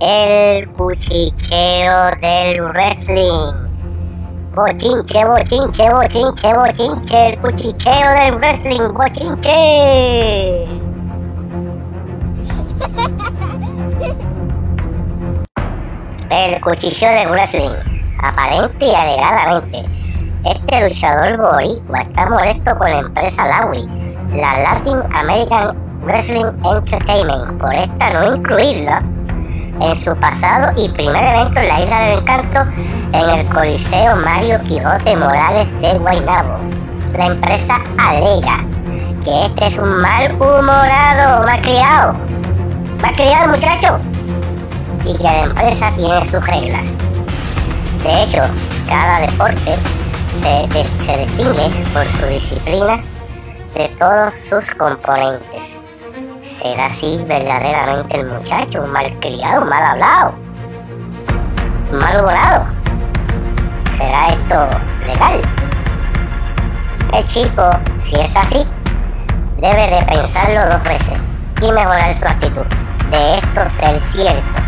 El cuchicheo del wrestling. Bochinche, bochinche, bochinche, bochinche. El cuchicheo del wrestling. Bochinche. El cuchicheo del wrestling. Aparente y alegadamente. Este luchador boricua está molesto con la empresa Laui, la Latin American Wrestling Entertainment, por esta no incluirla en su pasado y primer evento en la Isla del Encanto en el Coliseo Mario Quijote Morales de Guaynabo. La empresa alega que este es un mal humorado, mal criado, mal criado muchacho, y que la empresa tiene sus reglas. De hecho, cada deporte se, se distingue por su disciplina de todos sus componentes. ¿Será así verdaderamente el muchacho? Un mal criado, un mal hablado, mal humorado. ¿Será esto legal? El chico, si es así, debe de pensarlo dos veces y mejorar su actitud. De esto ser cierto,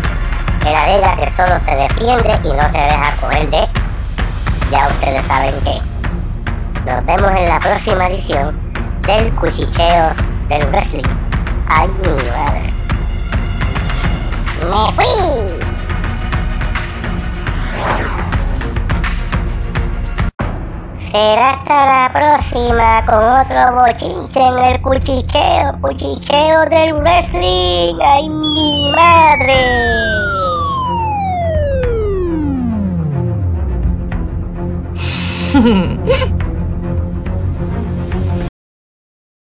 que la regla que solo se defiende y no se deja coger de, ya ustedes saben que. Nos vemos en la próxima edición del cuchicheo del wrestling. Ay, mi madre. ¡Me fui! Será hasta la próxima con otro bochinche en el cuchicheo, cuchicheo del wrestling. ¡Ay, mi madre!